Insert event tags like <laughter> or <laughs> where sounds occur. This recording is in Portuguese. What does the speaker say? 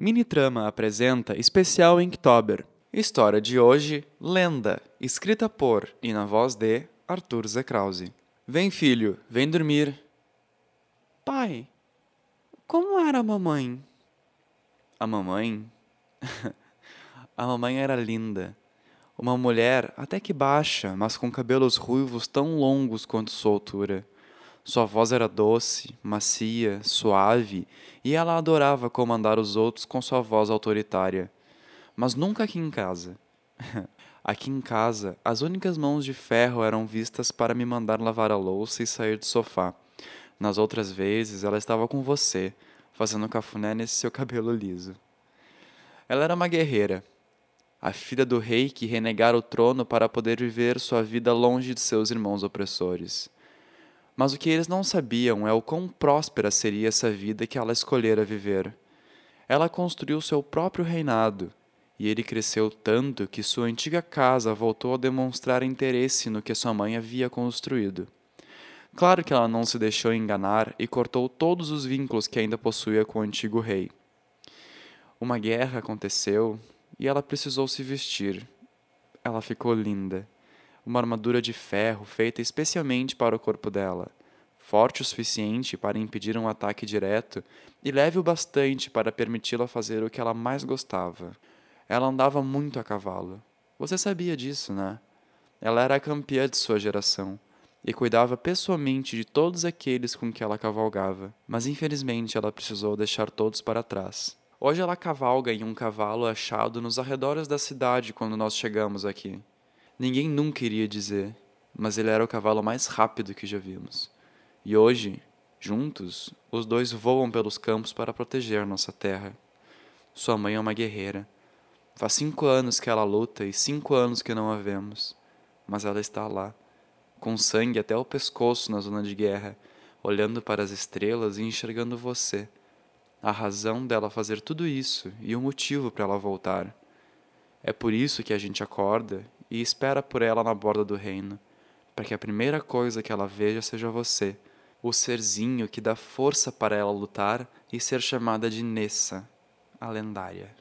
Minitrama apresenta especial Inktober. História de hoje, Lenda, escrita por e na voz de Arthur Z. Krause. Vem, filho, vem dormir. Pai, como era a mamãe? A mamãe? <laughs> a mamãe era linda. Uma mulher até que baixa, mas com cabelos ruivos tão longos quanto sua altura. Sua voz era doce, macia, suave, e ela adorava comandar os outros com sua voz autoritária. Mas nunca aqui em casa. <laughs> aqui em casa, as únicas mãos de ferro eram vistas para me mandar lavar a louça e sair do sofá. Nas outras vezes, ela estava com você, fazendo cafuné nesse seu cabelo liso. Ela era uma guerreira, a filha do rei que renegara o trono para poder viver sua vida longe de seus irmãos opressores. Mas o que eles não sabiam é o quão próspera seria essa vida que ela escolhera viver. Ela construiu seu próprio reinado, e ele cresceu tanto que sua antiga casa voltou a demonstrar interesse no que sua mãe havia construído. Claro que ela não se deixou enganar e cortou todos os vínculos que ainda possuía com o antigo rei. Uma guerra aconteceu e ela precisou se vestir. Ela ficou linda uma armadura de ferro feita especialmente para o corpo dela, forte o suficiente para impedir um ataque direto e leve o bastante para permiti-la fazer o que ela mais gostava. Ela andava muito a cavalo. Você sabia disso, né? Ela era a campeã de sua geração e cuidava pessoalmente de todos aqueles com que ela cavalgava, mas infelizmente ela precisou deixar todos para trás. Hoje ela cavalga em um cavalo achado nos arredores da cidade quando nós chegamos aqui. Ninguém nunca iria dizer, mas ele era o cavalo mais rápido que já vimos. E hoje, juntos, os dois voam pelos campos para proteger nossa terra. Sua mãe é uma guerreira. Faz cinco anos que ela luta e cinco anos que não a vemos. Mas ela está lá, com sangue até o pescoço na zona de guerra, olhando para as estrelas e enxergando você. A razão dela fazer tudo isso e o motivo para ela voltar. É por isso que a gente acorda e espera por ela na borda do reino, para que a primeira coisa que ela veja seja você, o serzinho que dá força para ela lutar e ser chamada de Nessa, a lendária.